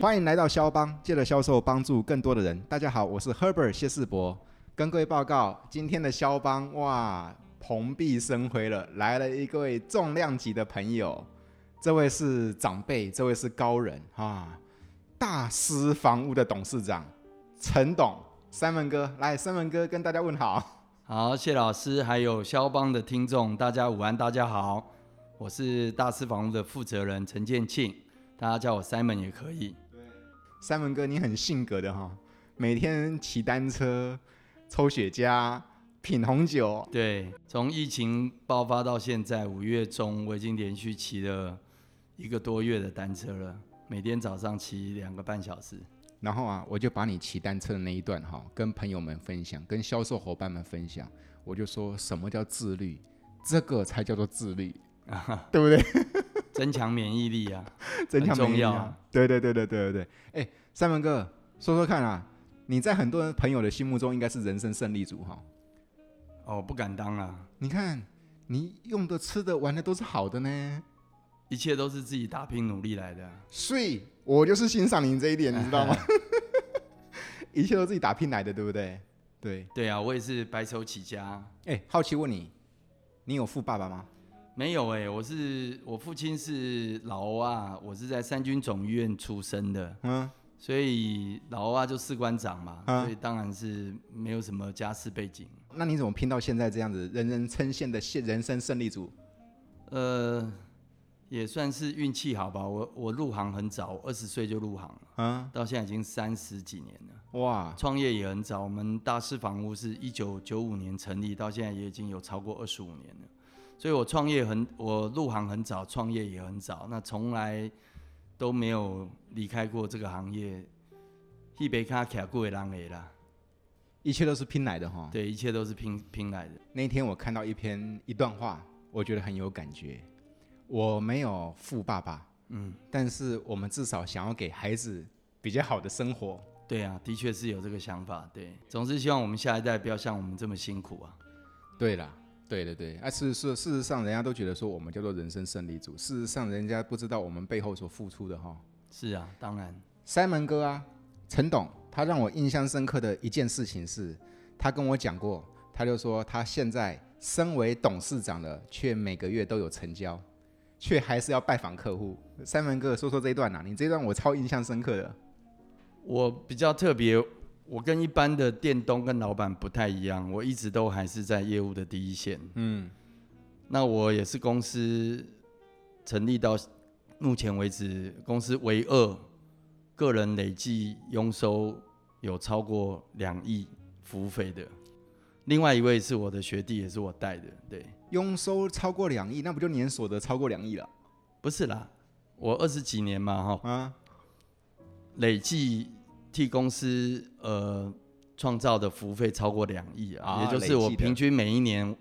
欢迎来到肖邦，借着销售帮助更多的人。大家好，我是 Herbert 谢世博，跟各位报告，今天的肖邦哇，蓬荜生辉了，来了一位重量级的朋友，这位是长辈，这位是高人啊，大师房屋的董事长陈董，Simon 哥，来，Simon 哥跟大家问好。好，谢老师，还有肖邦的听众，大家午安，大家好，我是大师房屋的负责人陈建庆，大家叫我 Simon 也可以。三文哥，你很性格的哈，每天骑单车、抽雪茄、品红酒。对，从疫情爆发到现在五月中，我已经连续骑了一个多月的单车了，每天早上骑两个半小时。然后啊，我就把你骑单车的那一段哈，跟朋友们分享，跟销售伙伴们分享，我就说什么叫自律，这个才叫做自律，啊 对不对？增强免疫力啊，增强免疫力啊，重要。对对对对对对对。哎，三文哥，说说看啊，你在很多人朋友的心目中应该是人生胜利组哈。哦，不敢当啊。你看，你用的、吃的、玩的都是好的呢，一切都是自己打拼努力来的。所以，我就是欣赏你这一点，你知道吗？一切都自己打拼来的，对不对？对。对啊，我也是白手起家。哎，好奇问你，你有富爸爸吗？没有哎、欸，我是我父亲是老欧啊，我是在三军总医院出生的，嗯，所以老欧啊就士官长嘛，嗯、所以当然是没有什么家世背景。那你怎么拼到现在这样子，人人称羡的现人生胜利组？呃，也算是运气好吧。我我入行很早，二十岁就入行了，嗯，到现在已经三十几年了。哇，创业也很早，我们大师房屋是一九九五年成立，到现在也已经有超过二十五年了。所以我创业很，我入行很早，创业也很早，那从来都没有离开过这个行业。一杯咖卡过的人的啦，一切都是拼来的哈。对，一切都是拼拼来的。那天我看到一篇一段话，我觉得很有感觉。我没有富爸爸，嗯，但是我们至少想要给孩子比较好的生活。对啊，的确是有这个想法。对，总是希望我们下一代不要像我们这么辛苦啊。对了。对对对，啊，是是事实上，人家都觉得说我们叫做人生胜利组。事实上，人家不知道我们背后所付出的哈。是啊，当然。Simon 哥啊，陈董，他让我印象深刻的一件事情是，他跟我讲过，他就说他现在身为董事长了，却每个月都有成交，却还是要拜访客户。Simon 哥，说说这一段呐、啊，你这一段我超印象深刻的。我比较特别。我跟一般的店东跟老板不太一样，我一直都还是在业务的第一线。嗯，那我也是公司成立到目前为止，公司唯二个人累计佣收有超过两亿服务费的。另外一位是我的学弟，也是我带的。对，佣收超过两亿，那不就年所得超过两亿了？不是啦，我二十几年嘛，哈，啊，累计。替公司呃创造的服务费超过两亿啊，啊，也就是我平均每一年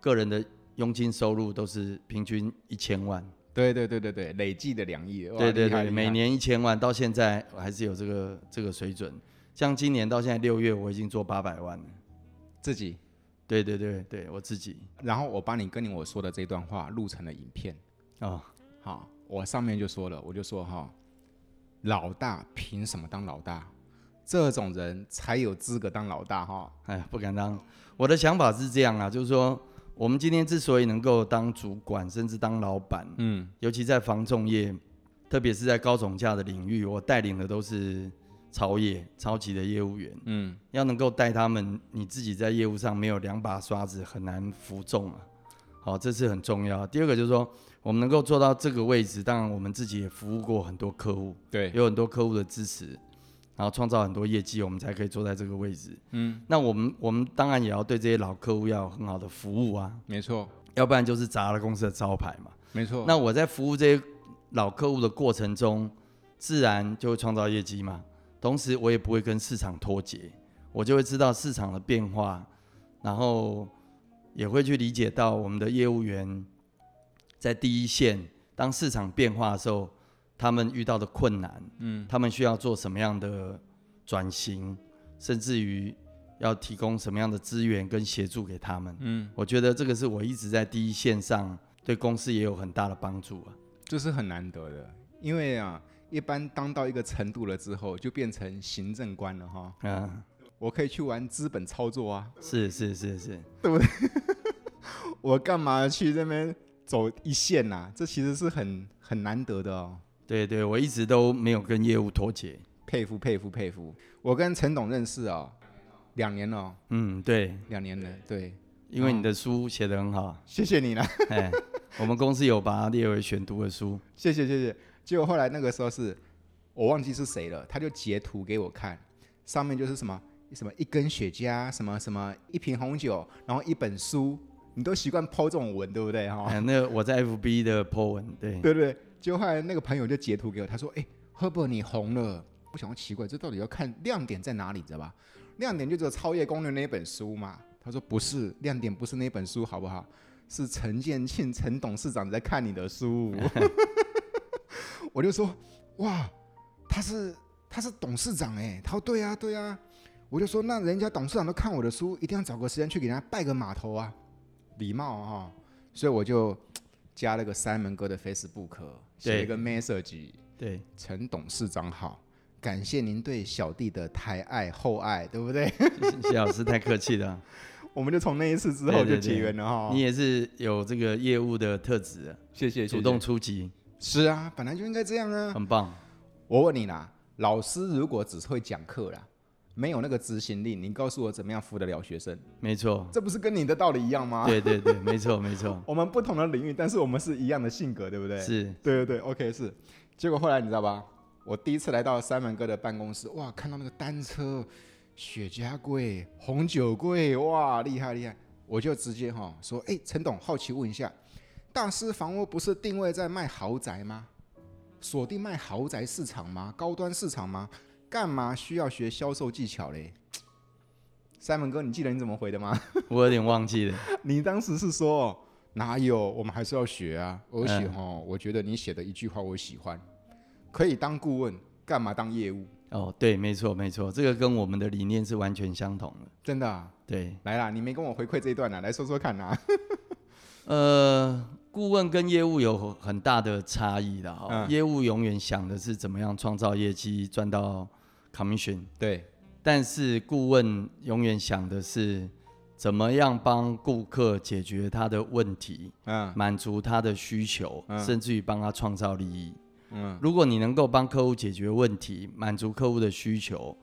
个人的佣金收入都是平均一千万。对对对对对，累计的两亿。对对对，每年一千万，到现在我还是有这个这个水准。像今年到现在六月，我已经做八百万了。自己？对对对对，我自己。然后我把你跟你我说的这段话录成了影片。哦，好，我上面就说了，我就说哈，老大凭什么当老大？这种人才有资格当老大哈！哎，不敢当。我的想法是这样啊，就是说，我们今天之所以能够当主管，甚至当老板，嗯，尤其在房重业，特别是在高总价的领域，我带领的都是超业、超级的业务员，嗯，要能够带他们，你自己在业务上没有两把刷子，很难服众啊。好，这是很重要。第二个就是说，我们能够做到这个位置，当然我们自己也服务过很多客户，对，有很多客户的支持。然后创造很多业绩，我们才可以坐在这个位置。嗯，那我们我们当然也要对这些老客户要有很好的服务啊。没错，要不然就是砸了公司的招牌嘛。没错。那我在服务这些老客户的过程中，自然就会创造业绩嘛。同时，我也不会跟市场脱节，我就会知道市场的变化，然后也会去理解到我们的业务员在第一线，当市场变化的时候。他们遇到的困难，嗯，他们需要做什么样的转型，甚至于要提供什么样的资源跟协助给他们，嗯，我觉得这个是我一直在第一线上，对公司也有很大的帮助啊。这是很难得的，因为啊，一般当到一个程度了之后，就变成行政官了哈。嗯，我可以去玩资本操作啊。是是是是，对不对？我干嘛去那边走一线呐、啊？这其实是很很难得的哦。对对，我一直都没有跟业务脱节，佩服佩服佩服。我跟陈董认识啊、哦，两年了。嗯，对，两年了，对。因为你的书写得很好，哦、谢谢你了。哎，我们公司有把它列为选读的书。谢谢谢谢。结果后来那个时候是，我忘记是谁了，他就截图给我看，上面就是什么什么一根雪茄，什么什么一瓶红酒，然后一本书。你都习惯 po 这种文，对不对哈？哎，那个我在 FB 的 po 文，对对对。结果后来那个朋友就截图给我，他说：“哎，Herbert 你红了。”我想说奇怪，这到底要看亮点在哪里，知道吧？亮点就只有《超越功能》那本书嘛。他说：“不是，亮点不是那本书，好不好？是陈建庆陈董事长在看你的书。”我就说：“哇，他是他是董事长哎。”他说：“对啊对啊。”我就说：“那人家董事长都看我的书，一定要找个时间去给人家拜个码头啊。”礼貌哈，所以我就加了个 Simon 哥的 Facebook，写一个 message，对，陈董事长好，感谢您对小弟的抬爱厚爱，对不对？谢 谢老师太客气了，我们就从那一次之后就结缘了哈。你也是有这个业务的特质，谢谢，主动出击，是啊，本来就应该这样啊，很棒。我问你啦，老师如果只是会讲课啦。没有那个执行力，你告诉我怎么样服得了学生？没错，这不是跟你的道理一样吗？对对对，没错没错。我们不同的领域，但是我们是一样的性格，对不对？是，对对对，OK 是。结果后来你知道吧？我第一次来到三门哥的办公室，哇，看到那个单车、雪茄柜、红酒柜，哇，厉害厉害！我就直接哈说，哎，陈董，好奇问一下，大师房屋不是定位在卖豪宅吗？锁定卖豪宅市场吗？高端市场吗？干嘛需要学销售技巧嘞？Simon 哥，你记得你怎么回的吗？我有点忘记了。你当时是说哪有？我们还是要学啊。而且哈，嗯、我觉得你写的一句话我喜欢，可以当顾问，干嘛当业务？哦，对，没错，没错，这个跟我们的理念是完全相同的。真的、啊？对。来啦，你没跟我回馈这一段呢、啊，来说说看呐、啊。呃，顾问跟业务有很大的差异的哈。嗯、业务永远想的是怎么样创造业绩，赚到。Commission 对，但是顾问永远想的是怎么样帮顾客解决他的问题，嗯，满足他的需求，嗯、甚至于帮他创造利益。嗯，如果你能够帮客户解决问题，满足客户的需求，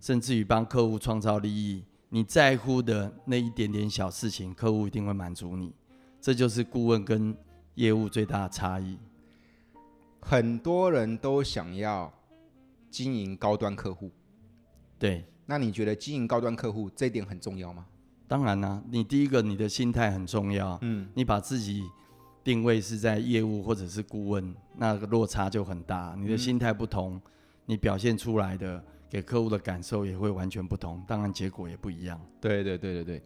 甚至于帮客户创造利益，你在乎的那一点点小事情，客户一定会满足你。这就是顾问跟业务最大的差异。很多人都想要。经营高端客户，对，那你觉得经营高端客户这一点很重要吗？当然啦、啊，你第一个你的心态很重要，嗯，你把自己定位是在业务或者是顾问，那个落差就很大。你的心态不同，嗯、你表现出来的给客户的感受也会完全不同，当然结果也不一样。对对对对对。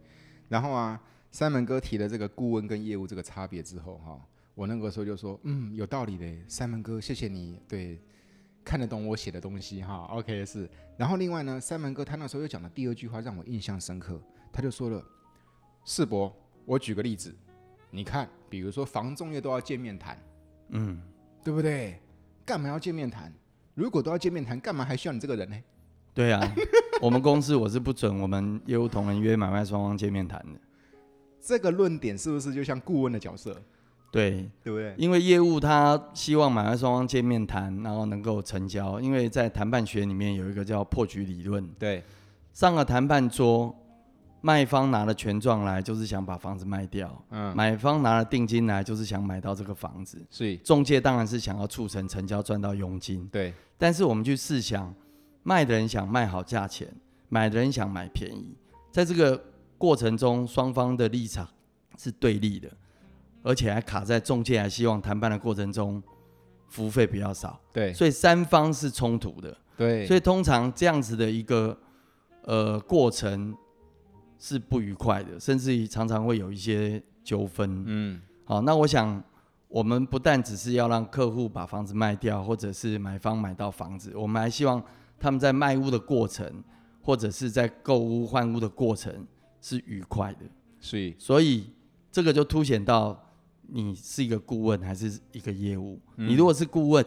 然后啊，三门哥提了这个顾问跟业务这个差别之后，哈，我那个时候就说，嗯，有道理的，三门哥，谢谢你，对。看得懂我写的东西哈，OK 是。然后另外呢，三门哥他那时候又讲的第二句话让我印象深刻，他就说了：“世博，我举个例子，你看，比如说房仲业都要见面谈，嗯，对不对？干嘛要见面谈？如果都要见面谈，干嘛还需要你这个人呢？”对啊，我们公司我是不准我们业务同仁约买卖双方见面谈的。这个论点是不是就像顾问的角色？对，对不对？因为业务他希望买卖双方见面谈，然后能够成交。因为在谈判学里面有一个叫破局理论。对，上了谈判桌，卖方拿了权状来，就是想把房子卖掉；嗯，买方拿了定金来，就是想买到这个房子。所以中介当然是想要促成成交，赚到佣金。对，但是我们去试想，卖的人想卖好价钱，买的人想买便宜，在这个过程中，双方的立场是对立的。而且还卡在中介还希望谈判的过程中，服务费比较少，对，所以三方是冲突的，对，所以通常这样子的一个呃过程是不愉快的，甚至于常常会有一些纠纷，嗯，好，那我想我们不但只是要让客户把房子卖掉，或者是买方买到房子，我们还希望他们在卖屋的过程，或者是在购屋换屋的过程是愉快的，所以，所以这个就凸显到。你是一个顾问还是一个业务？嗯、你如果是顾问，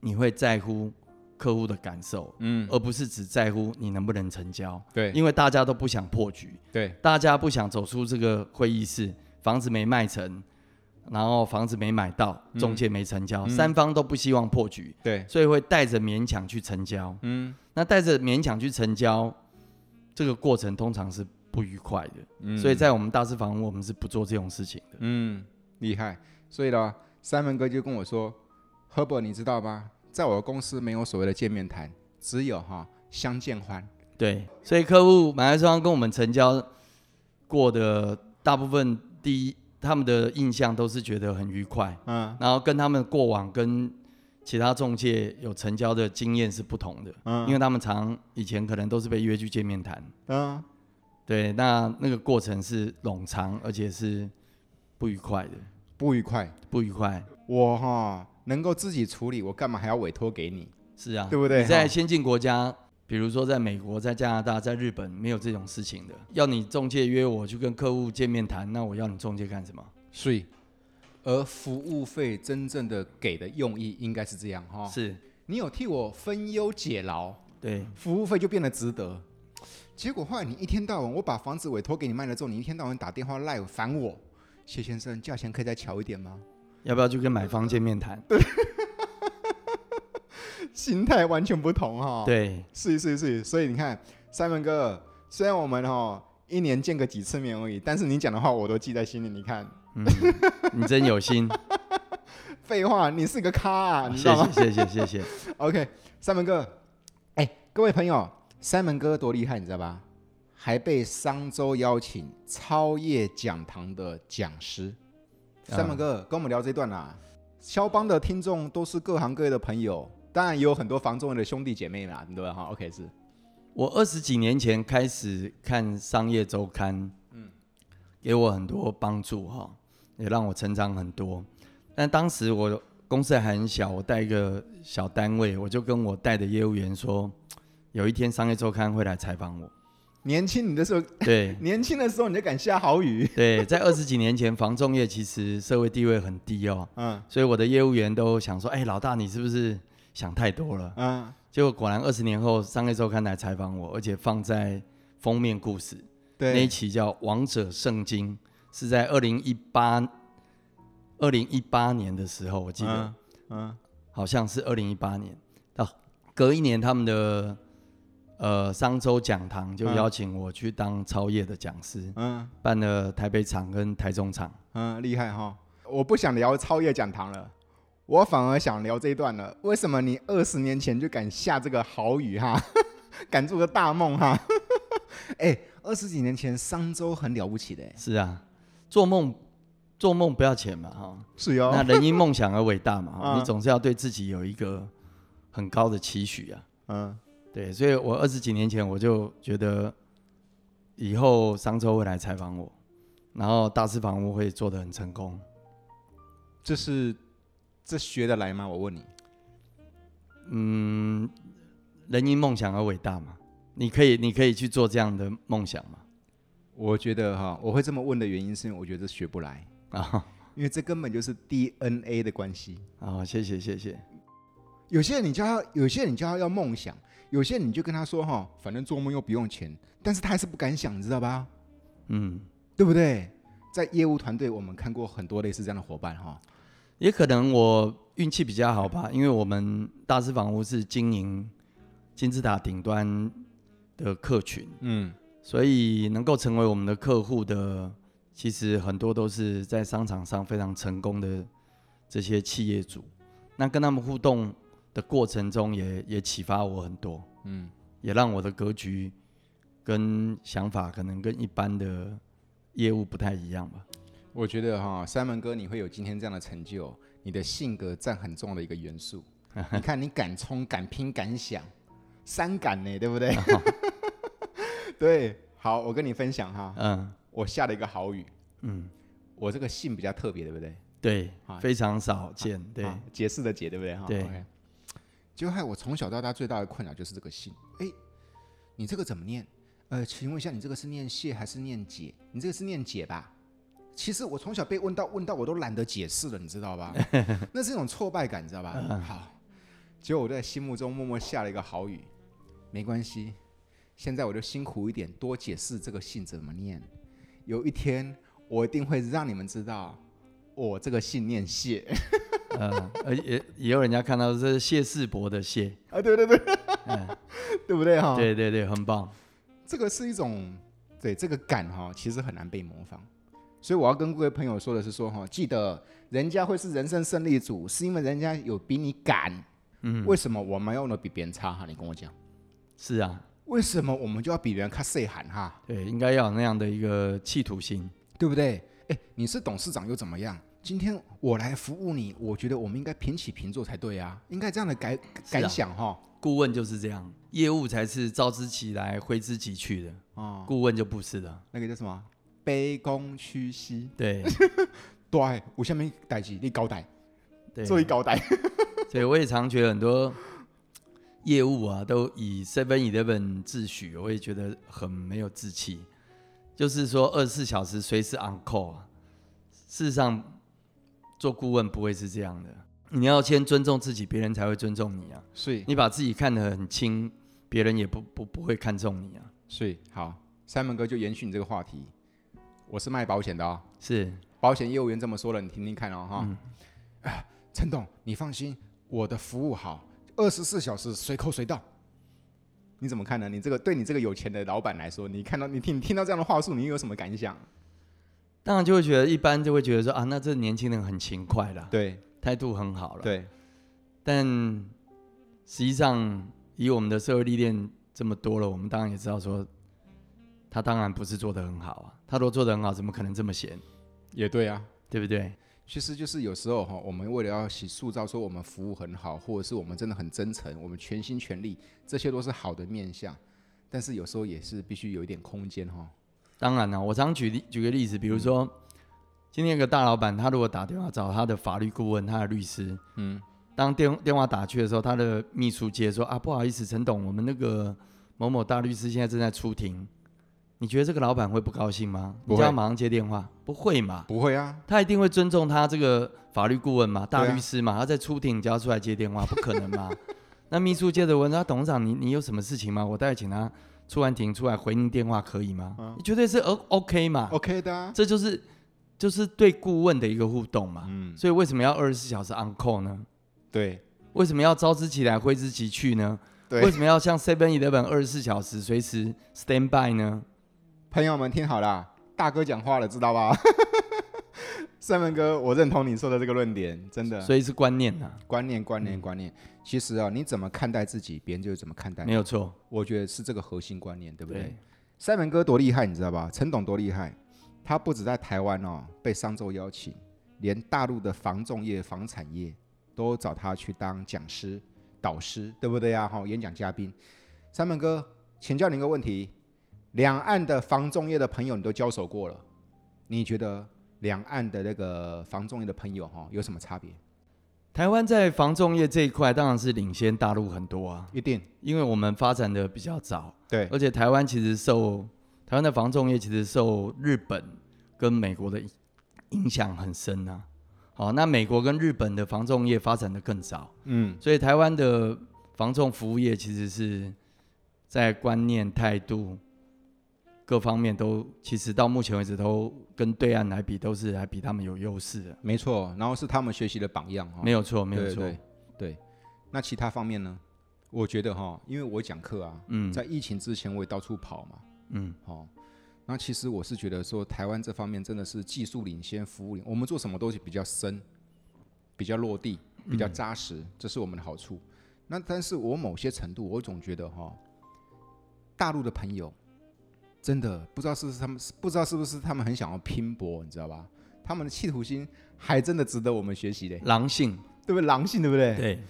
你会在乎客户的感受，嗯，而不是只在乎你能不能成交。对，因为大家都不想破局，对，大家不想走出这个会议室，房子没卖成，然后房子没买到，中介没成交，嗯、三方都不希望破局，对，所以会带着勉强去成交。嗯，那带着勉强去成交，这个过程通常是不愉快的。嗯，所以在我们大师房，我们是不做这种事情的。嗯，厉害。所以呢，Simon 哥就跟我说：“Herbert，你知道吗？在我的公司没有所谓的见面谈，只有哈相见欢。”对，所以客户买来双方跟我们成交过的大部分第一。他们的印象都是觉得很愉快，嗯，然后跟他们过往跟其他中介有成交的经验是不同的，嗯，因为他们常以前可能都是被约去见面谈，嗯，对，那那个过程是冗长而且是不愉快的，不愉快，不愉快。我哈能够自己处理，我干嘛还要委托给你？是啊，对不对？你在先进国家。比如说，在美国、在加拿大、在日本，没有这种事情的。要你中介约我去跟客户见面谈，那我要你中介干什么？所以，而服务费真正的给的用意应该是这样哈。是，你有替我分忧解劳，对，服务费就变得值得。结果后来你一天到晚，我把房子委托给你卖了之后，你一天到晚打电话赖烦我，谢先生，价钱可以再调一点吗？要不要去跟买方见面谈？对。心态完全不同哈，对，是是是，所以你看，Simon 哥，虽然我们哈一年见个几次面而已，但是你讲的话我都记在心里。你看，嗯、你真有心。废话，你是个咖啊，你知道吗？谢谢谢谢谢谢。OK，Simon 哥，哎、欸，各位朋友，Simon 哥多厉害，你知道吧？还被商周邀请超业讲堂的讲师。Simon 哥跟我们聊这段啦，肖邦的听众都是各行各业的朋友。当然也有很多房仲的兄弟姐妹啦，对吧？哈，OK，是。我二十几年前开始看商业周刊，嗯，给我很多帮助哈，也让我成长很多。但当时我公司还很小，我带一个小单位，我就跟我带的业务员说，有一天商业周刊会来采访我。年轻你的时候，对，年轻的时候你就敢下好雨。对，在二十几年前，房仲业其实社会地位很低哦，嗯，所以我的业务员都想说，哎，老大你是不是？想太多了，嗯，结果果然二十年后，商业周刊来采访我，而且放在封面故事，对，那一期叫《王者圣经》，是在二零一八二零一八年的时候，我记得，嗯，嗯。好像是二零一八年，到隔一年他们的呃商周讲堂就邀请我去当超业的讲师，嗯，办了台北场跟台中场，嗯，厉害哈，我不想聊超业讲堂了。我反而想聊这一段了。为什么你二十年前就敢下这个豪语哈？敢做个大梦哈？哎，二十几年前商周很了不起的。是啊，做梦做梦不要钱嘛哈。是哟。那人因梦想而伟大嘛，嗯、你总是要对自己有一个很高的期许啊。嗯，对，所以我二十几年前我就觉得以后商周会来采访我，然后大师房屋会做得很成功。这是。这学得来吗？我问你。嗯，人因梦想而伟大嘛？你可以，你可以去做这样的梦想吗？我觉得哈，我会这么问的原因是因为我觉得学不来啊，因为这根本就是 DNA 的关系啊。谢谢，谢谢。有些人你叫他，有些人你叫他要梦想，有些人你就跟他说哈，反正做梦又不用钱，但是他还是不敢想，你知道吧？嗯，对不对？在业务团队，我们看过很多类似这样的伙伴哈。也可能我运气比较好吧，因为我们大师房屋是经营金字塔顶端的客群，嗯，所以能够成为我们的客户的，其实很多都是在商场上非常成功的这些企业主。那跟他们互动的过程中也，也也启发我很多，嗯，也让我的格局跟想法可能跟一般的业务不太一样吧。我觉得哈，Simon 哥，你会有今天这样的成就，你的性格占很重要的一个元素。你看，你敢冲、敢拼、敢想，三敢呢，对不对？对，好，我跟你分享哈，嗯，我下了一个好雨，嗯，我这个姓比较特别，对不对？对，非常少见，对，解释的解，对不对？哈，对。就害我从小到大最大的困扰就是这个姓，哎，你这个怎么念？呃，请问一下，你这个是念谢还是念解？你这个是念解吧？其实我从小被问到问到我都懒得解释了，你知道吧？那是一种挫败感，你知道吧？好，结果我在心目中默默下了一个好语，没关系，现在我就辛苦一点，多解释这个姓怎么念。有一天，我一定会让你们知道，我这个姓念谢。呃，而也也有人家看到这是谢世博的谢啊，对对对，嗯，对不对哈？对对对，很棒。这个是一种对这个感哈，其实很难被模仿。所以我要跟各位朋友说的是说哈，记得人家会是人生胜利组，是因为人家有比你敢。嗯，为什么我们要用的比别人差哈？你跟我讲。是啊。为什么我们就要比别人卡细喊哈？对，应该要有那样的一个企图心，对不对？哎，你是董事长又怎么样？今天我来服务你，我觉得我们应该平起平坐才对啊，应该这样的感感想哈。顾问就是这样，业务才是召之即来，挥之即去的哦。顾问就不是的，那个叫什么？卑躬屈膝。对，对，我下面代志你交代，做一交代。所以我也常觉得很多业务啊，都以 Seven Eleven 自诩，我也觉得很没有志气。就是说二十四小时随时 on call 啊，事实上。做顾问不会是这样的，你要先尊重自己，别人才会尊重你啊。所以你把自己看得很轻，别人也不不不会看重你啊。所以好，Simon 哥就延续你这个话题，我是卖保险的哦，是保险业务员这么说了，你听听看哦哈。哎，陈董，你放心，我的服务好，二十四小时随扣随到。你怎么看呢？你这个对你这个有钱的老板来说，你看到你听你听到这样的话术，你有什么感想？当然就会觉得，一般就会觉得说啊，那这年轻人很勤快了，对，态度很好了，对。但实际上，以我们的社会历练这么多了，我们当然也知道说，他当然不是做的很好啊。他如果做的很好，怎么可能这么闲？也对啊，对不对？其实就是有时候哈，我们为了要塑造说我们服务很好，或者是我们真的很真诚，我们全心全力，这些都是好的面相。但是有时候也是必须有一点空间哈。当然了，我常举例举个例子，比如说，嗯、今天有个大老板，他如果打电话找他的法律顾问、他的律师，嗯，当电电话打去的时候，他的秘书接说啊，不好意思，陈董，我们那个某某大律师现在正在出庭，你觉得这个老板会不高兴吗？你叫他马上接电话，不会嘛？不会啊，他一定会尊重他这个法律顾问嘛，大律师嘛，啊、他在出庭，你叫他出来接电话，不可能嘛？那秘书接着问他，董事长，你你有什么事情吗？我待会请他。出完庭出来回您电话可以吗？嗯、绝对是 O OK 嘛？OK 的、啊，这就是就是对顾问的一个互动嘛。嗯，所以为什么要二十四小时 on call 呢？对，为什么要召之即来挥之即去呢？对，为什么要像 Seven Eleven 二十四小时随时 stand by 呢？朋友们听好了，大哥讲话了，知道吧？三文哥，我认同你说的这个论点，真的。所以是观念啊，观念，观念，观念。其实啊，你怎么看待自己，别人就怎么看待你。没有错，我觉得是这个核心观念，对不对？三门哥多厉害，你知道吧？陈董多厉害，他不止在台湾哦被商周邀请，连大陆的房仲业、房产业都找他去当讲师、导师，对不对啊？哈，演讲嘉宾。三门哥，请教你一个问题：两岸的房仲业的朋友你都交手过了，你觉得两岸的那个防重业的朋友哈有什么差别？台湾在防重业这一块当然是领先大陆很多啊，一定，因为我们发展的比较早，对，而且台湾其实受台湾的防重业其实受日本跟美国的影响很深啊。好，那美国跟日本的防重业发展的更早，嗯，所以台湾的防重服务业其实是在观念态度。各方面都其实到目前为止都跟对岸来比都是还比他们有优势的，没错。然后是他们学习的榜样哈，没有错，没有错。对，对，那其他方面呢？我觉得哈，因为我讲课啊，嗯，在疫情之前我也到处跑嘛，嗯，好。那其实我是觉得说，台湾这方面真的是技术领先，服务领，我们做什么东西比较深，比较落地，比较扎实，嗯，这是我们的好处。那但是我某些程度，我总觉得哈，大陆的朋友。真的不知道是不是他们，不知道是不是他们很想要拼搏，你知道吧？他们的企图心还真的值得我们学习嘞。狼性，对不对？狼性，对不对？对，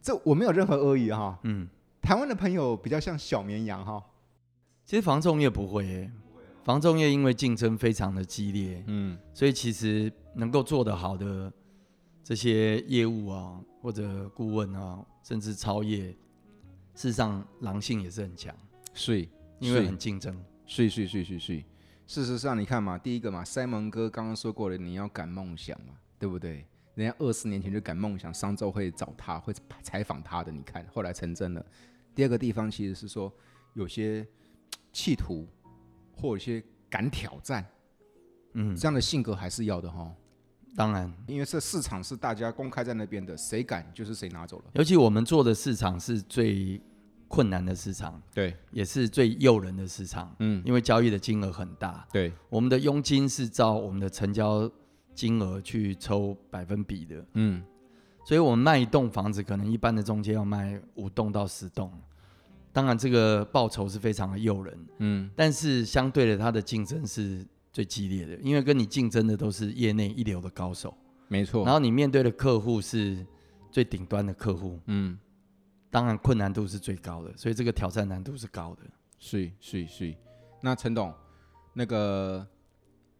这我没有任何恶意哈。嗯，台湾的朋友比较像小绵羊哈。其实房仲业不会耶，房仲业因为竞争非常的激烈，嗯，所以其实能够做得好的这些业务啊，或者顾问啊，甚至超业，事实上狼性也是很强，所以因为很竞争。是是是是是，事实上你看嘛，第一个嘛，Simon 哥刚刚说过了，你要赶梦想嘛，对不对？人家二十年前就敢梦想商周会找他，会采访他的，你看后来成真了。第二个地方其实是说有些企图或有些敢挑战，嗯，这样的性格还是要的哈。当然，因为这市场是大家公开在那边的，谁敢就是谁拿走了。尤其我们做的市场是最困难的市场，对，也是最诱人的市场，嗯，因为交易的金额很大，对，我们的佣金是照我们的成交金额去抽百分比的，嗯，所以我们卖一栋房子，可能一般的中介要卖五栋到十栋，当然这个报酬是非常的诱人，嗯，但是相对的，它的竞争是。最激烈的，因为跟你竞争的都是业内一流的高手，没错。然后你面对的客户是最顶端的客户，嗯，当然困难度是最高的，所以这个挑战难度是高的。是是是。那陈董，那个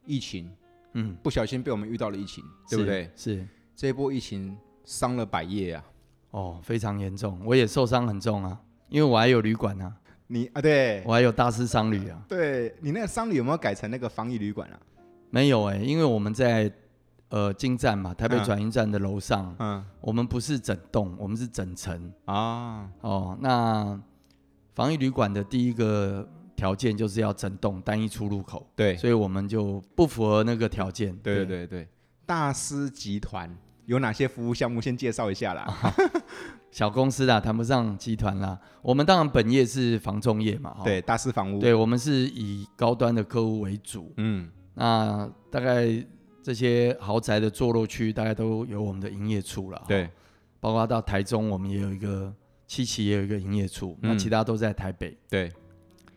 疫情，嗯，不小心被我们遇到了疫情，对不对？是。这一波疫情伤了百业啊，哦，非常严重，我也受伤很重啊，因为我还有旅馆啊。你啊，对我还有大师商旅啊。对，你那个商旅有没有改成那个防疫旅馆啊？没有哎、欸，因为我们在呃京站嘛，台北转运站的楼上，嗯，我们不是整栋，我们是整层啊。哦，那防疫旅馆的第一个条件就是要整栋单一出入口，对，所以我们就不符合那个条件。对对对对，大师集团有哪些服务项目？先介绍一下啦。小公司啦，谈不上集团啦。我们当然本业是房仲业嘛，对，大师房屋。对，我们是以高端的客户为主。嗯，那大概这些豪宅的坐落区，大概都有我们的营业处了。对，包括到台中，我们也有一个七期也有一个营业处。嗯，那其他都在台北。对，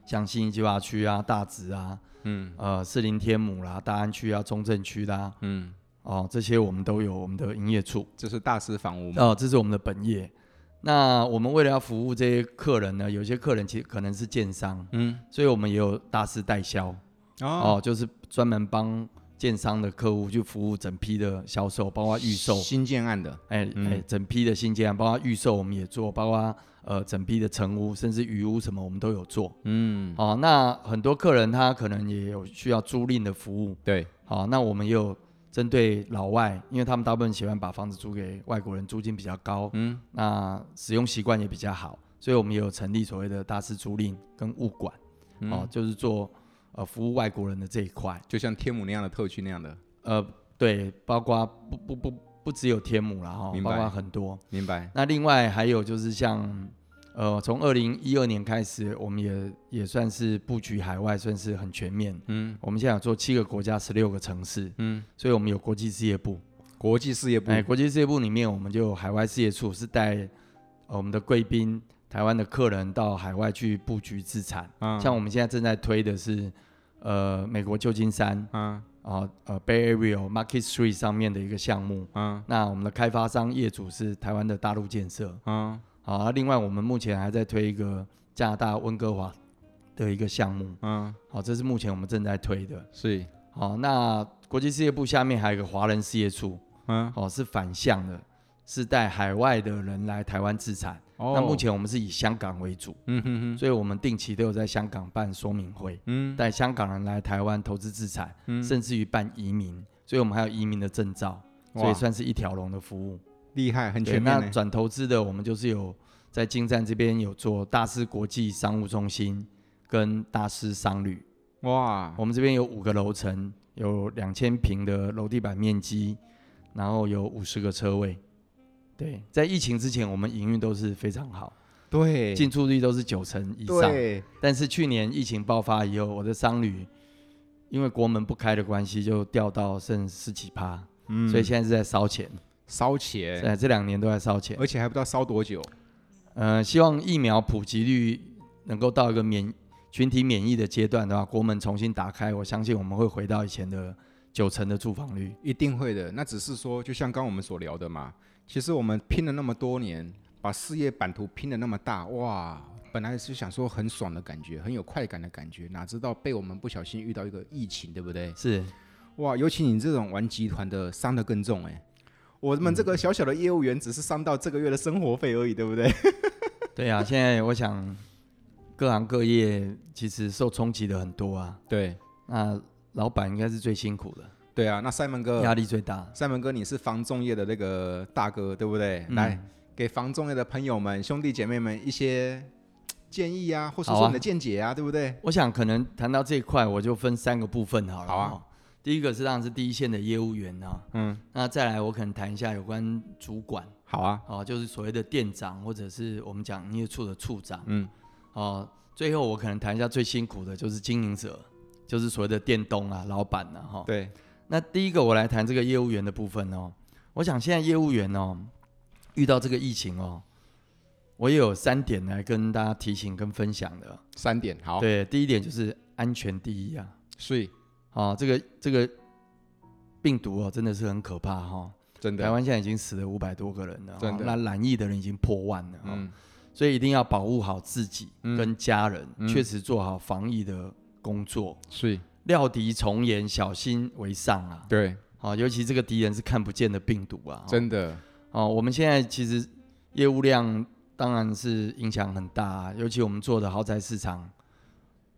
像新义计划区啊、大直啊，嗯，呃，士林天母啦、大安区啊、中正区啦，嗯，哦，这些我们都有我们的营业处。这是大师房屋吗？哦，这是我们的本业。那我们为了要服务这些客人呢，有些客人其实可能是建商，嗯，所以我们也有大师代销，哦，哦，就是专门帮建商的客户去服务整批的销售，包括预售。新建案的，哎哎、整批的新建案，包括预售我们也做，包括呃整批的成屋，甚至余屋什么我们都有做，嗯，哦，那很多客人他可能也有需要租赁的服务，对，好，那我们也有。针对老外，因为他们大部分喜欢把房子租给外国人，租金比较高，嗯，那使用习惯也比较好，所以我们也有成立所谓的大师租赁跟物管，嗯、哦，就是做呃服务外国人的这一块，就像天母那样的特区那样的，呃，对，包括不不不不只有天母了哈，包括很多，明白。那另外还有就是像。呃，从二零一二年开始，我们也也算是布局海外，算是很全面。嗯，我们现在有做七个国家，十六个城市。嗯，所以我们有国际事业部。国际事业部，哎，国际事业部里面，我们就有海外事业处，是带我们的贵宾、台湾的客人到海外去布局资产。嗯，像我们现在正在推的是，呃，美国旧金山，嗯，啊，呃，Bay Area Market Street 上面的一个项目。嗯，那我们的开发商业主是台湾的大陆建设。嗯。好，啊，另外我们目前还在推一个加拿大温哥华的一个项目，嗯，好，这是目前我们正在推的，是，好，那国际事业部下面还有一个华人事业处，嗯，好，是反向的，是带海外的人来台湾自产，哦，那目前我们是以香港为主，嗯哼哼，所以我们定期都有在香港办说明会，嗯，带香港人来台湾投资自产，嗯，甚至于办移民，所以我们还有移民的证照，所以算是一条龙的服务。厉害，很全面。那转投资的，我们就是有在京站这边有做大师国际商务中心跟大师商旅。哇，我们这边有五个楼层，有两千平的楼地板面积，然后有五十个车位。对，在疫情之前，我们营运都是非常好。对，进出率都是九成以上。对。但是去年疫情爆发以后，我的商旅因为国门不开的关系，就掉到剩十几趴。嗯。所以现在是在烧钱。烧钱，对，这两年都在烧钱，而且还不知道烧多久。呃，希望疫苗普及率能够到一个免群体免疫的阶段的话，国门重新打开，我相信我们会回到以前的九成的住房率，一定会的。那只是说，就像刚刚我们所聊的嘛，其实我们拼了那么多年，把事业版图拼的那么大，哇，本来是想说很爽的感觉，很有快感的感觉，哪知道被我们不小心遇到一个疫情，对不对？是，哇，尤其你这种玩集团的，伤得更重哎、欸。我们这个小小的业务员只是伤到这个月的生活费而已，对不对？对啊，现在我想各行各业其实受冲击的很多啊。对，那老板应该是最辛苦的。对啊，那赛门哥压力最大。赛门哥，你是房仲业的那个大哥，对不对？嗯、来给房仲业的朋友们、兄弟姐妹们一些建议啊，或者说你的见解啊，啊对不对？我想可能谈到这一块，我就分三个部分好了。好啊。第一个是当然是第一线的业务员啊，嗯，那再来我可能谈一下有关主管，好啊，哦，就是所谓的店长或者是我们讲营业处的处长，嗯，哦，最后我可能谈一下最辛苦的就是经营者，就是所谓的店东啊、老板啊，哈，对。那第一个我来谈这个业务员的部分哦，我想现在业务员哦遇到这个疫情哦，我也有三点来跟大家提醒跟分享的。三点，好，对，第一点就是安全第一啊，所以。哦，这个这个病毒哦，真的是很可怕哈、哦！真的，台湾现在已经死了五百多个人了，真的。哦、那染疫的人已经破万了，嗯，所以一定要保护好自己跟家人，嗯、确实做好防疫的工作。是、嗯，料敌从严，小心为上啊。对，好、哦，尤其这个敌人是看不见的病毒啊，真的。哦，我们现在其实业务量当然是影响很大、啊，尤其我们做的豪宅市场，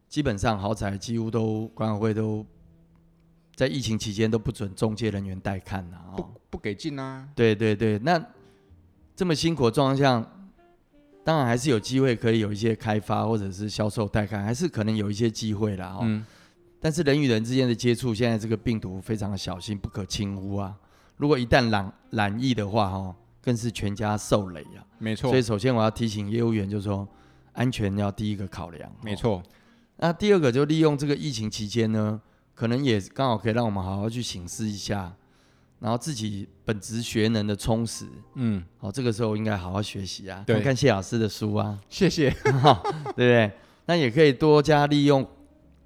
基本上豪宅几乎都管委会都。在疫情期间都不准中介人员带看呐，不不给进啊。对对对，那这么辛苦的状况下，当然还是有机会可以有一些开发或者是销售带看，还是可能有一些机会啦。嗯。但是人与人之间的接触，现在这个病毒非常的小心，不可轻忽啊。如果一旦染染疫的话，哈，更是全家受累啊。没错。所以首先我要提醒业务员，就是说安全要第一个考量。没错。那第二个就利用这个疫情期间呢。可能也刚好可以让我们好好去省思一下，然后自己本职学能的充实，嗯，好，这个时候应该好好学习啊，看看谢老师的书啊，谢谢，对不对？那也可以多加利用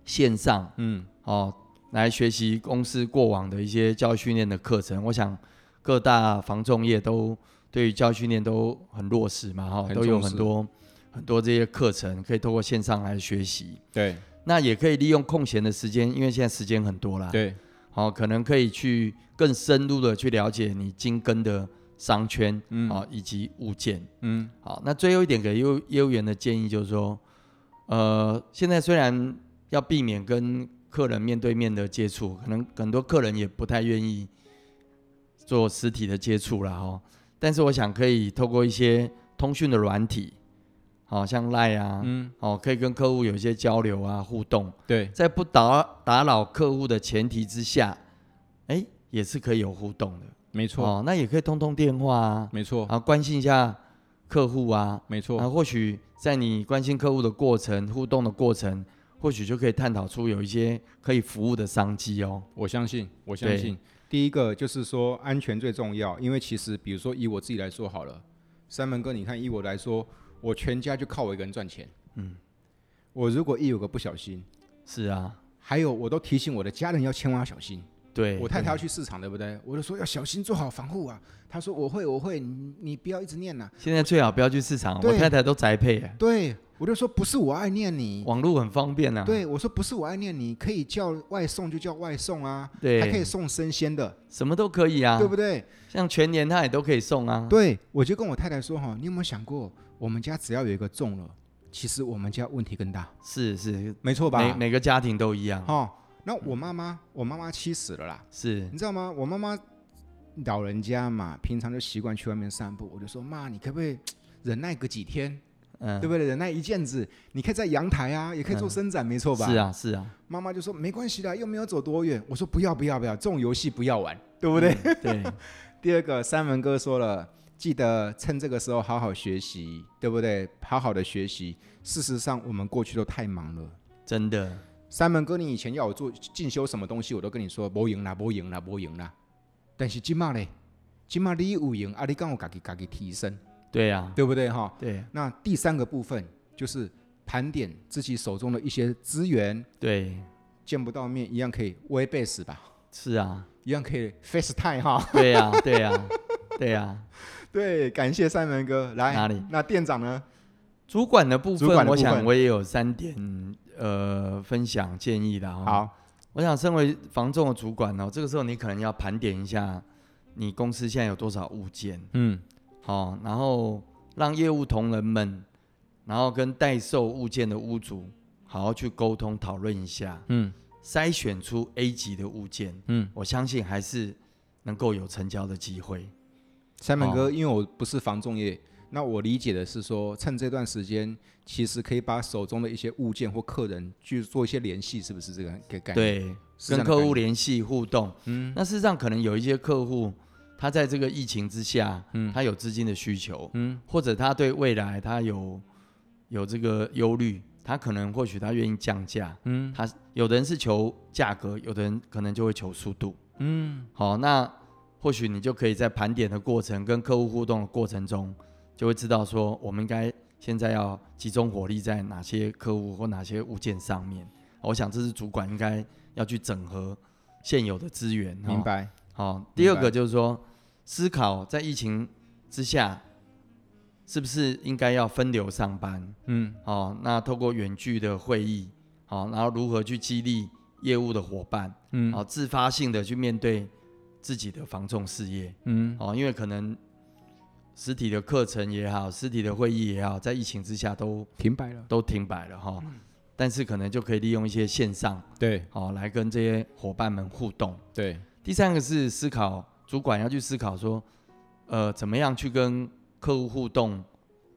线上，嗯，哦，来学习公司过往的一些教育训练的课程。我想各大防重业都对于教育训练都很落实嘛，哈，都有很多很多这些课程可以透过线上来学习，对。那也可以利用空闲的时间，因为现在时间很多啦。对，好、哦，可能可以去更深入的去了解你精耕的商圈，嗯，啊、哦，以及物件，嗯，好。那最后一点给业业务员的建议就是说，呃，现在虽然要避免跟客人面对面的接触，可能很多客人也不太愿意做实体的接触了哈，但是我想可以透过一些通讯的软体。好像赖啊，嗯，哦，可以跟客户有一些交流啊，互动。对，在不打打扰客户的前提之下，哎，也是可以有互动的。没错。哦，那也可以通通电话啊。没错。然后关心一下客户啊。没错。啊，或许在你关心客户的过程、互动的过程，或许就可以探讨出有一些可以服务的商机哦。我相信，我相信。第一个就是说安全最重要，因为其实比如说以我自己来说好了，三门哥，你看以我来说。我全家就靠我一个人赚钱。嗯，我如果一有个不小心，是啊，还有我都提醒我的家人要千万要小心。对，我太太要去市场，对不对？我就说要小心，做好防护啊。他说我会，我会，你你不要一直念呐。现在最好不要去市场，我太太都宅配。对，我就说不是我爱念你，网络很方便啊。对，我说不是我爱念你，可以叫外送就叫外送啊。对，还可以送生鲜的，什么都可以啊，对不对？像全年他也都可以送啊。对，我就跟我太太说哈，你有没有想过？我们家只要有一个中了，其实我们家问题更大。是是，没错吧？每每个家庭都一样。哦，那我妈妈，我妈妈七十了啦。是，你知道吗？我妈妈老人家嘛，平常就习惯去外面散步。我就说妈，你可不可以忍耐个几天？嗯，对不对？忍耐一阵子，你可以在阳台啊，也可以做伸展，嗯、没错吧？是啊，是啊。妈妈就说没关系的，又没有走多远。我说不要不要不要，这种游戏不要玩，对不对？嗯、对。第二个，三文哥说了。记得趁这个时候好好学习，对不对？好好的学习。事实上，我们过去都太忙了，真的。三门哥，你以前要我做进修什么东西，我都跟你说不用啦，不用啦，不用啦。但是今嘛呢？今嘛你有用啊？你刚我自己自己提升，对呀、啊，对不对哈？对。那第三个部分就是盘点自己手中的一些资源，对，见不到面一样可以 Webex 吧？是啊，一样可以 FaceTime 哈。对呀、啊，对呀、啊，对呀、啊。对，感谢三门哥来。哪里？那店长呢？主管的部分，部分我想我也有三点呃分享建议的。好，我想身为房仲的主管哦，这个时候你可能要盘点一下你公司现在有多少物件，嗯，好，然后让业务同仁们，然后跟代售物件的屋主好好去沟通讨论一下，嗯，筛选出 A 级的物件，嗯，我相信还是能够有成交的机会。三门哥，因为我不是房仲业，那我理解的是说，趁这段时间，其实可以把手中的一些物件或客人去做一些联系，是不是这个概念？对，跟客户联系互动。嗯，那事实上可能有一些客户，他在这个疫情之下，嗯，他有资金的需求，嗯，或者他对未来他有有这个忧虑。他可能或许他愿意降价，嗯，他有的人是求价格，有的人可能就会求速度，嗯，好，那或许你就可以在盘点的过程跟客户互动的过程中，就会知道说我们应该现在要集中火力在哪些客户或哪些物件上面。我想这是主管应该要去整合现有的资源，明白？好，第二个就是说思考在疫情之下。是不是应该要分流上班？嗯，哦，那透过远距的会议，好，然后如何去激励业务的伙伴？嗯，好，自发性的去面对自己的防重事业。嗯，哦，因为可能实体的课程也好，实体的会议也好，在疫情之下都停摆了，都停摆了哈。但是可能就可以利用一些线上，对，好，来跟这些伙伴们互动。对，第三个是思考，主管要去思考说，呃，怎么样去跟客户互动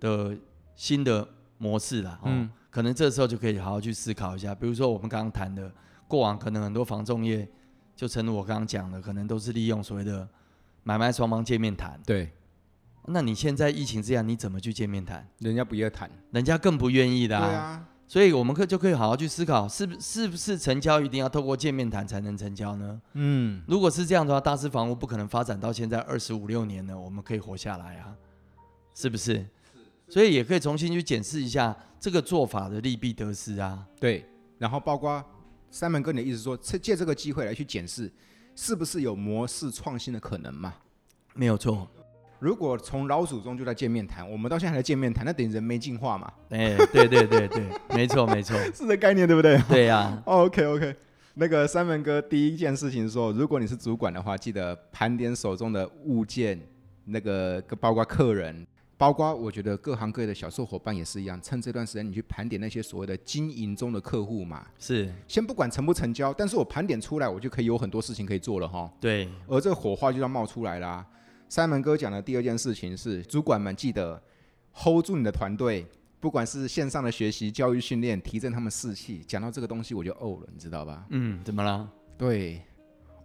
的新的模式啦，嗯，可能这时候就可以好好去思考一下。比如说我们刚刚谈的，过往可能很多房仲业，就正如我刚刚讲的，可能都是利用所谓的买卖双方见面谈。对，那你现在疫情之下，你怎么去见面谈？人家不要谈，人家更不愿意的啊。对啊，所以我们可就可以好好去思考，是不是不是成交一定要透过见面谈才能成交呢？嗯，如果是这样的话，大师房屋不可能发展到现在二十五六年了，我们可以活下来啊，是不是？所以也可以重新去检视一下这个做法的利弊得失啊。对，然后包括三门哥，你的意思说，借这个机会来去检视，是不是有模式创新的可能嘛？没有错。如果从老祖宗就在见面谈，我们到现在还在见面谈，那等于人没进化嘛？哎，对对对对，没错没错，是这概念对不对？对呀、啊。OK OK，那个三门哥第一件事情说，如果你是主管的话，记得盘点手中的物件，那个包括客人。包括我觉得各行各业的小售伙伴也是一样，趁这段时间你去盘点那些所谓的经营中的客户嘛。是，先不管成不成交，但是我盘点出来，我就可以有很多事情可以做了哈。对，而这个火花就要冒出来啦。三门哥讲的第二件事情是，主管们记得 hold 住你的团队，不管是线上的学习、教育训练，提振他们士气。讲到这个东西，我就呕了，你知道吧？嗯，怎么了？对，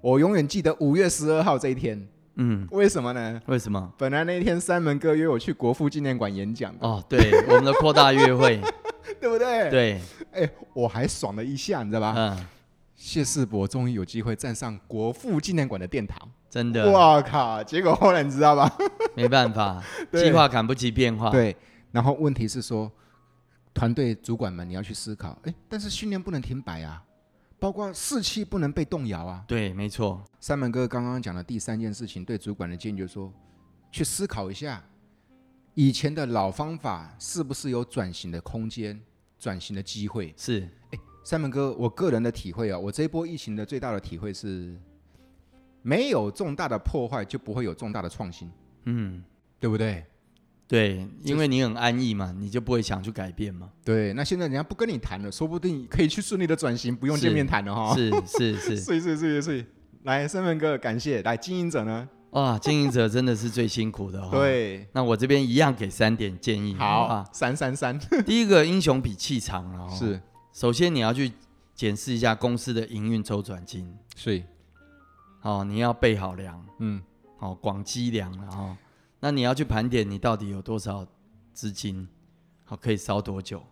我永远记得五月十二号这一天。嗯，为什么呢？为什么？本来那一天三门哥约我去国父纪念馆演讲哦，对，我们的扩大约会，对不对？对，哎，我还爽了一下，你知道吧？嗯，谢世博终于有机会站上国父纪念馆的殿堂，真的，哇靠！结果后来你知道吧？没办法，计划赶不及变化。对，然后问题是说，团队主管们你要去思考，哎，但是训练不能停摆啊。包括士气不能被动摇啊！对，没错。三门哥刚刚讲的第三件事情，对主管的建议就是说，去思考一下，以前的老方法是不是有转型的空间、转型的机会？是。哎，三门哥，我个人的体会啊，我这一波疫情的最大的体会是，没有重大的破坏，就不会有重大的创新。嗯，对不对？对，因为你很安逸嘛，你就不会想去改变嘛。对，那现在人家不跟你谈了，说不定可以去顺利的转型，不用见面谈了哈。是是是，是 是是是，来，三门哥，感谢。来，经营者呢？哇，经营者真的是最辛苦的哈。对，那我这边一样给三点建议。好啊，三三三。第一个，英雄比气长啊。是，首先你要去检视一下公司的营运周转金。是。好，你要备好粮。嗯。哦，广积粮然后。那你要去盘点，你到底有多少资金，好，可以烧多久？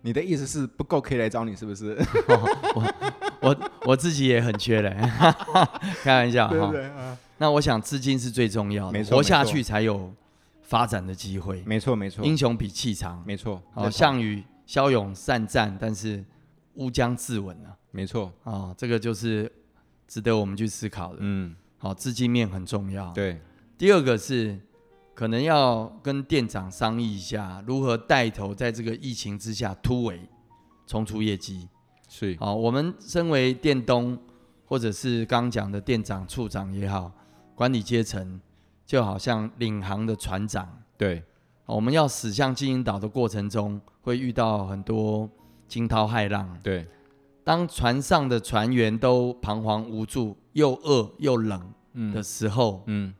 你的意思是不够可以来找你，是不是？哦、我我我自己也很缺嘞，开玩笑哈。那我想资金是最重要的，活下去才有发展的机会。没错没错，英雄比气长。没错。好，项羽骁勇善战，但是乌江自刎了。没错。啊，这个就是值得我们去思考的。嗯。好，资金面很重要。对。第二个是。可能要跟店长商议一下，如何带头在这个疫情之下突围，冲出业绩。是，好，我们身为店东，或者是刚讲的店长、处长也好，管理阶层，就好像领航的船长。对，我们要驶向金银岛的过程中，会遇到很多惊涛骇浪。对，当船上的船员都彷徨无助、又饿又冷的时候，嗯，嗯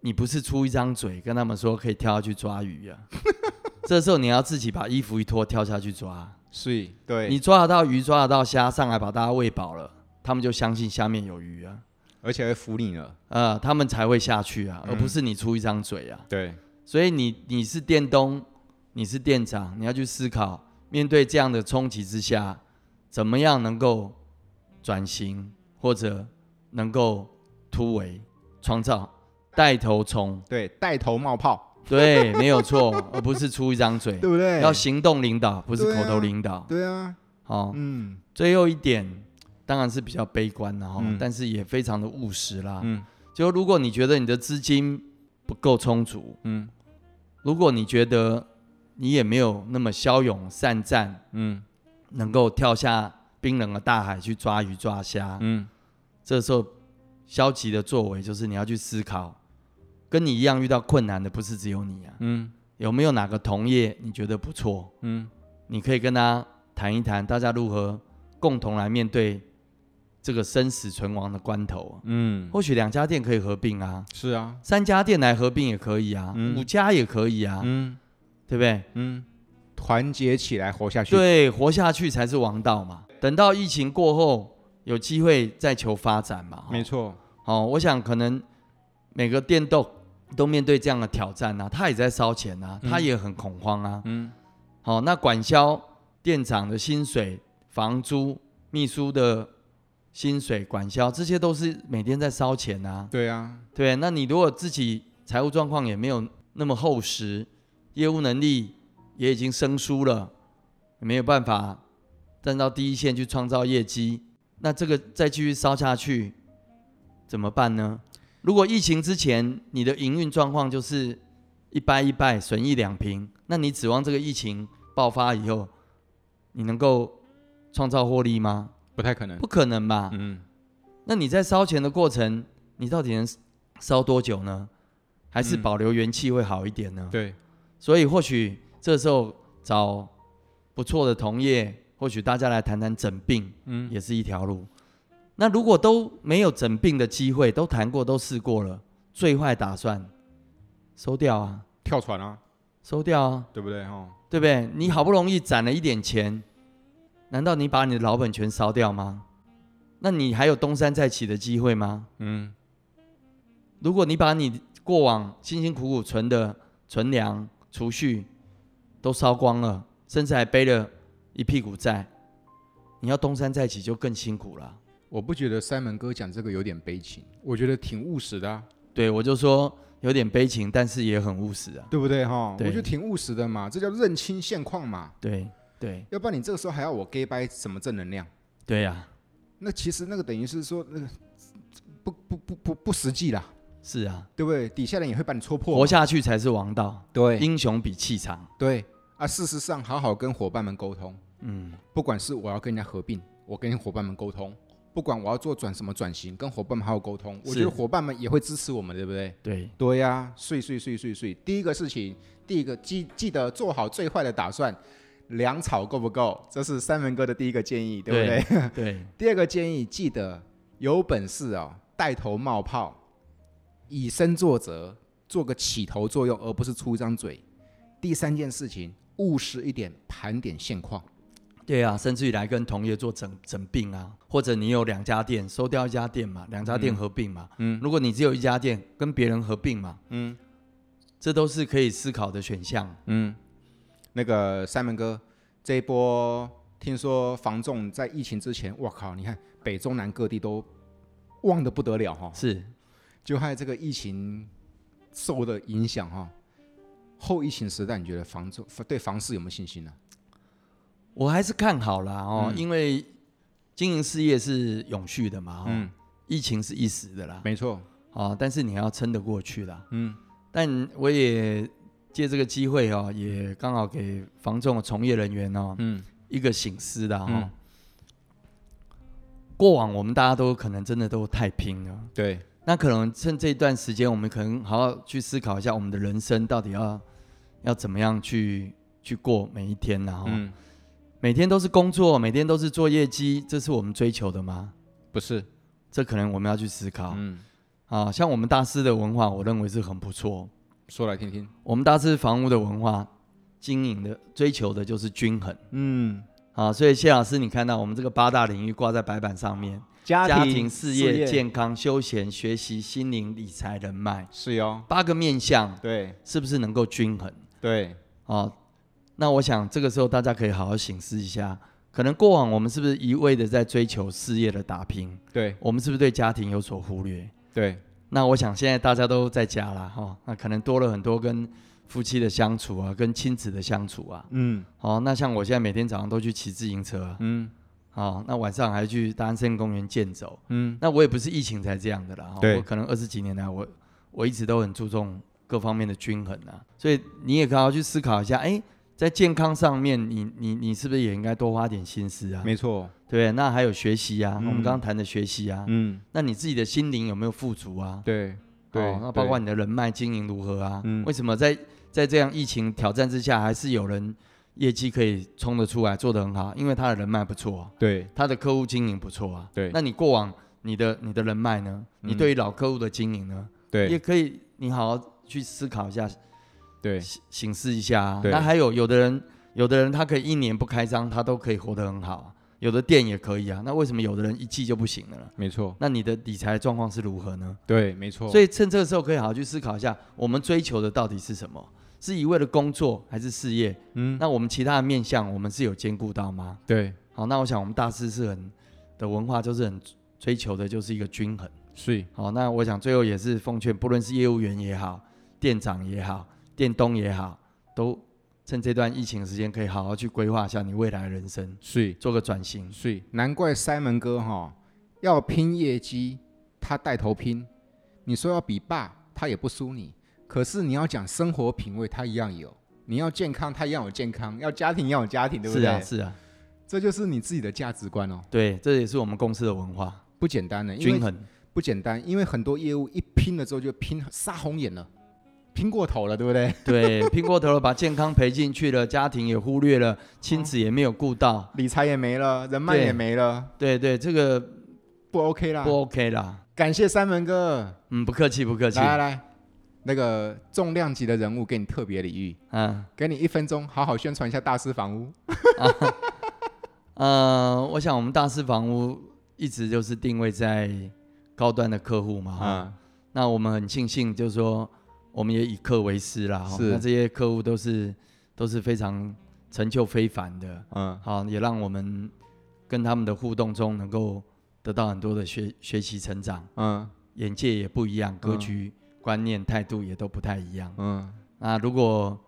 你不是出一张嘴跟他们说可以跳下去抓鱼啊？这时候你要自己把衣服一脱，跳下去抓。所以，对，你抓得到鱼，抓得到虾，上来把大家喂饱了，他们就相信下面有鱼啊，而且会扶你了，呃，他们才会下去啊，嗯、而不是你出一张嘴啊。对，所以你你是店东，你是店长，你要去思考，面对这样的冲击之下，怎么样能够转型，或者能够突围，创造带头冲，对，带头冒泡。对，没有错，而不是出一张嘴，对不对？要行动领导，不是口头领导。对啊，好，嗯，最后一点当然是比较悲观的哈，但是也非常的务实啦。嗯，就如果你觉得你的资金不够充足，嗯，如果你觉得你也没有那么骁勇善战，嗯，能够跳下冰冷的大海去抓鱼抓虾，嗯，这时候消极的作为就是你要去思考。跟你一样遇到困难的不是只有你啊，嗯，有没有哪个同业你觉得不错？嗯，你可以跟他谈一谈，大家如何共同来面对这个生死存亡的关头？嗯，或许两家店可以合并啊，是啊，三家店来合并也可以啊，嗯、五家也可以啊，嗯，对不对？嗯，团结起来活下去，对，活下去才是王道嘛。等到疫情过后，有机会再求发展嘛。没错，哦，我想可能每个店都。都面对这样的挑战啊，他也在烧钱啊，他也很恐慌啊。嗯，好，那管销店长的薪水、房租、秘书的薪水、管销，这些都是每天在烧钱啊。对啊，对，那你如果自己财务状况也没有那么厚实，业务能力也已经生疏了，没有办法站到第一线去创造业绩，那这个再继续烧下去怎么办呢？如果疫情之前你的营运状况就是一败一败，损益两平，那你指望这个疫情爆发以后，你能够创造获利吗？不太可能，不可能吧？嗯。那你在烧钱的过程，你到底能烧多久呢？还是保留元气会好一点呢？嗯、对。所以或许这时候找不错的同业，或许大家来谈谈整病，嗯，也是一条路。那如果都没有整病的机会，都谈过，都试过了，最坏打算收掉啊，跳船啊，收掉啊，对不对？哦，对不对？你好不容易攒了一点钱，难道你把你的老本全烧掉吗？那你还有东山再起的机会吗？嗯，如果你把你过往辛辛苦苦存的存粮、储蓄都烧光了，甚至还背了一屁股债，你要东山再起就更辛苦了。我不觉得 Simon 哥讲这个有点悲情，我觉得挺务实的啊。对，我就说有点悲情，但是也很务实啊，对不对哈？对我觉得挺务实的嘛，这叫认清现况嘛。对对，要不然你这个时候还要我给掰什么正能量？对呀、啊，那其实那个等于是说那个不不不不不实际啦。是啊，对不对？底下人也会把你戳破。活下去才是王道。对，英雄比气长。对啊，事实上好好跟伙伴们沟通。嗯，不管是我要跟人家合并，我跟伙伴们沟通。不管我要做转什么转型，跟伙伴们好好沟通，我觉得伙伴们也会支持我们，对不对？对对呀、啊，碎碎碎碎碎。第一个事情，第一个记记得做好最坏的打算，粮草够不够？这是 Simon 哥的第一个建议，对不对？对。对 第二个建议，记得有本事哦，带头冒泡，以身作则，做个起头作用，而不是出一张嘴。第三件事情，务实一点，盘点现况。对啊，甚至于来跟同业做整整并啊，或者你有两家店，收掉一家店嘛，两家店合并嘛。嗯，如果你只有一家店，跟别人合并嘛。嗯，这都是可以思考的选项。嗯，那个 Simon 哥，这一波听说房仲在疫情之前，我靠，你看北中南各地都旺的不得了哈。是，就害这个疫情受的影响哈。后疫情时代，你觉得房仲对房市有没有信心呢？我还是看好了哦，嗯、因为经营事业是永续的嘛，嗯，疫情是一时的啦，没错，哦，但是你要撑得过去啦，嗯，但我也借这个机会哦，也刚好给房仲的从业人员哦，嗯，一个醒思的哈，嗯、过往我们大家都可能真的都太拼了，对，那可能趁这一段时间，我们可能好好去思考一下我们的人生到底要要怎么样去去过每一天，然后。嗯每天都是工作，每天都是做业绩，这是我们追求的吗？不是，这可能我们要去思考。嗯，啊，像我们大师的文化，我认为是很不错。说来听听。我们大师房屋的文化，经营的追求的就是均衡。嗯，啊，所以谢老师，你看到我们这个八大领域挂在白板上面。家庭、家庭事业、健康、休闲、学习、心灵、理财、人脉，是哟，八个面向，对，是不是能够均衡？对，哦，那我想这个时候大家可以好好醒思一下，可能过往我们是不是一味的在追求事业的打拼？对，我们是不是对家庭有所忽略？对，那我想现在大家都在家了哈，那可能多了很多跟夫妻的相处啊，跟亲子的相处啊，嗯，好，那像我现在每天早上都去骑自行车啊，嗯。哦，那晚上还去大安森林公园健走，嗯，那我也不是疫情才这样的啦，对，我可能二十几年来，我我一直都很注重各方面的均衡啊，所以你也可以好好去思考一下，哎、欸，在健康上面你，你你你是不是也应该多花点心思啊？没错，对，那还有学习啊，嗯、我们刚刚谈的学习啊，嗯，那你自己的心灵有没有富足啊？对，对，哦、那包括你的人脉经营如何啊？嗯，为什么在在这样疫情挑战之下，还是有人？业绩可以冲得出来，做得很好，因为他的人脉不错啊。对，他的客户经营不错啊。对，那你过往你的你的人脉呢？嗯、你对于老客户的经营呢？对，也可以你好好去思考一下，对，省思一下啊。那还有有的人，有的人他可以一年不开张，他都可以活得很好。有的店也可以啊。那为什么有的人一季就不行了呢？没错。那你的理财状况是如何呢？对，没错。所以趁这个时候可以好好去思考一下，我们追求的到底是什么？是一味的工作还是事业？嗯，那我们其他的面向，我们是有兼顾到吗？对，好，那我想我们大师是很的文化，就是很追求的，就是一个均衡。是，好，那我想最后也是奉劝，不论是业务员也好，店长也好，店东也好，都趁这段疫情时间，可以好好去规划一下你未来的人生，是，做个转型。是，难怪 Simon 哥哈要拼业绩，他带头拼。你说要比霸，他也不输你。可是你要讲生活品味，他一样有；你要健康，他一样有健康；要家庭，要有家庭，对不对？是啊，是啊，这就是你自己的价值观哦。对，这也是我们公司的文化，不简单的，均衡不简单，因为很多业务一拼了之后就拼杀红眼了，拼过头了，对不对？对，拼过头了，把健康赔进去了，家庭也忽略了，亲子也没有顾到，哦，理财也没了，人脉也没了。对对，对，这个不 OK 啦，不 OK 啦。感谢三门哥，嗯，不客气，不客气，来来来。那个重量级的人物给你特别礼遇，嗯，给你一分钟，好好宣传一下大师房屋。呃，我想我们大师房屋一直就是定位在高端的客户嘛，嗯，那我们很庆幸，就是说我们也以客为师啦，是，那这些客户都是都是非常成就非凡的，嗯，好，也让我们跟他们的互动中能够得到很多的学学习成长，嗯，眼界也不一样，格局。嗯观念态度也都不太一样。嗯，那如果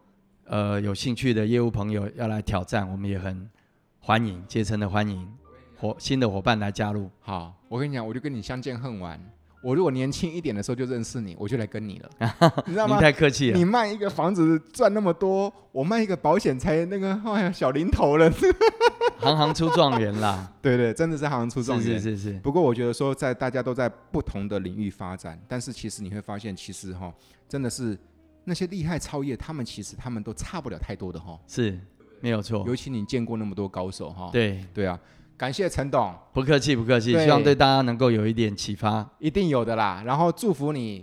呃有兴趣的业务朋友要来挑战，我们也很欢迎，竭诚的欢迎伙新的伙伴来加入。好，我跟你讲，我就跟你相见恨晚。我如果年轻一点的时候就认识你，我就来跟你了，你知道吗？你太客气了。你卖一个房子赚那么多，我卖一个保险才那个哎呀小零头了。行行出状元啦，对对，真的是行行出状元。是是是是。不过我觉得说，在大家都在不同的领域发展，但是其实你会发现，其实哈，真的是那些厉害超越，他们其实他们都差不了太多的哈。是，没有错。尤其你见过那么多高手哈。对对啊。感谢陈董，不客气不客气，希望对大家能够有一点启发，一定有的啦。然后祝福你，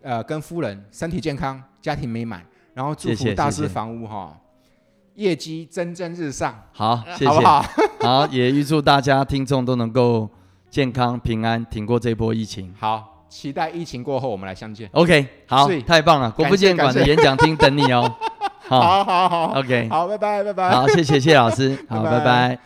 呃，跟夫人身体健康，家庭美满。然后祝福大师房屋哈，业绩蒸蒸日上。好，谢谢，好不好？好，也预祝大家听众都能够健康平安，挺过这波疫情。好，期待疫情过后我们来相见。OK，好，太棒了，国父纪念馆的演讲厅等你哦。好好好，OK，好，拜拜拜拜。好，谢谢谢老师，好，拜拜。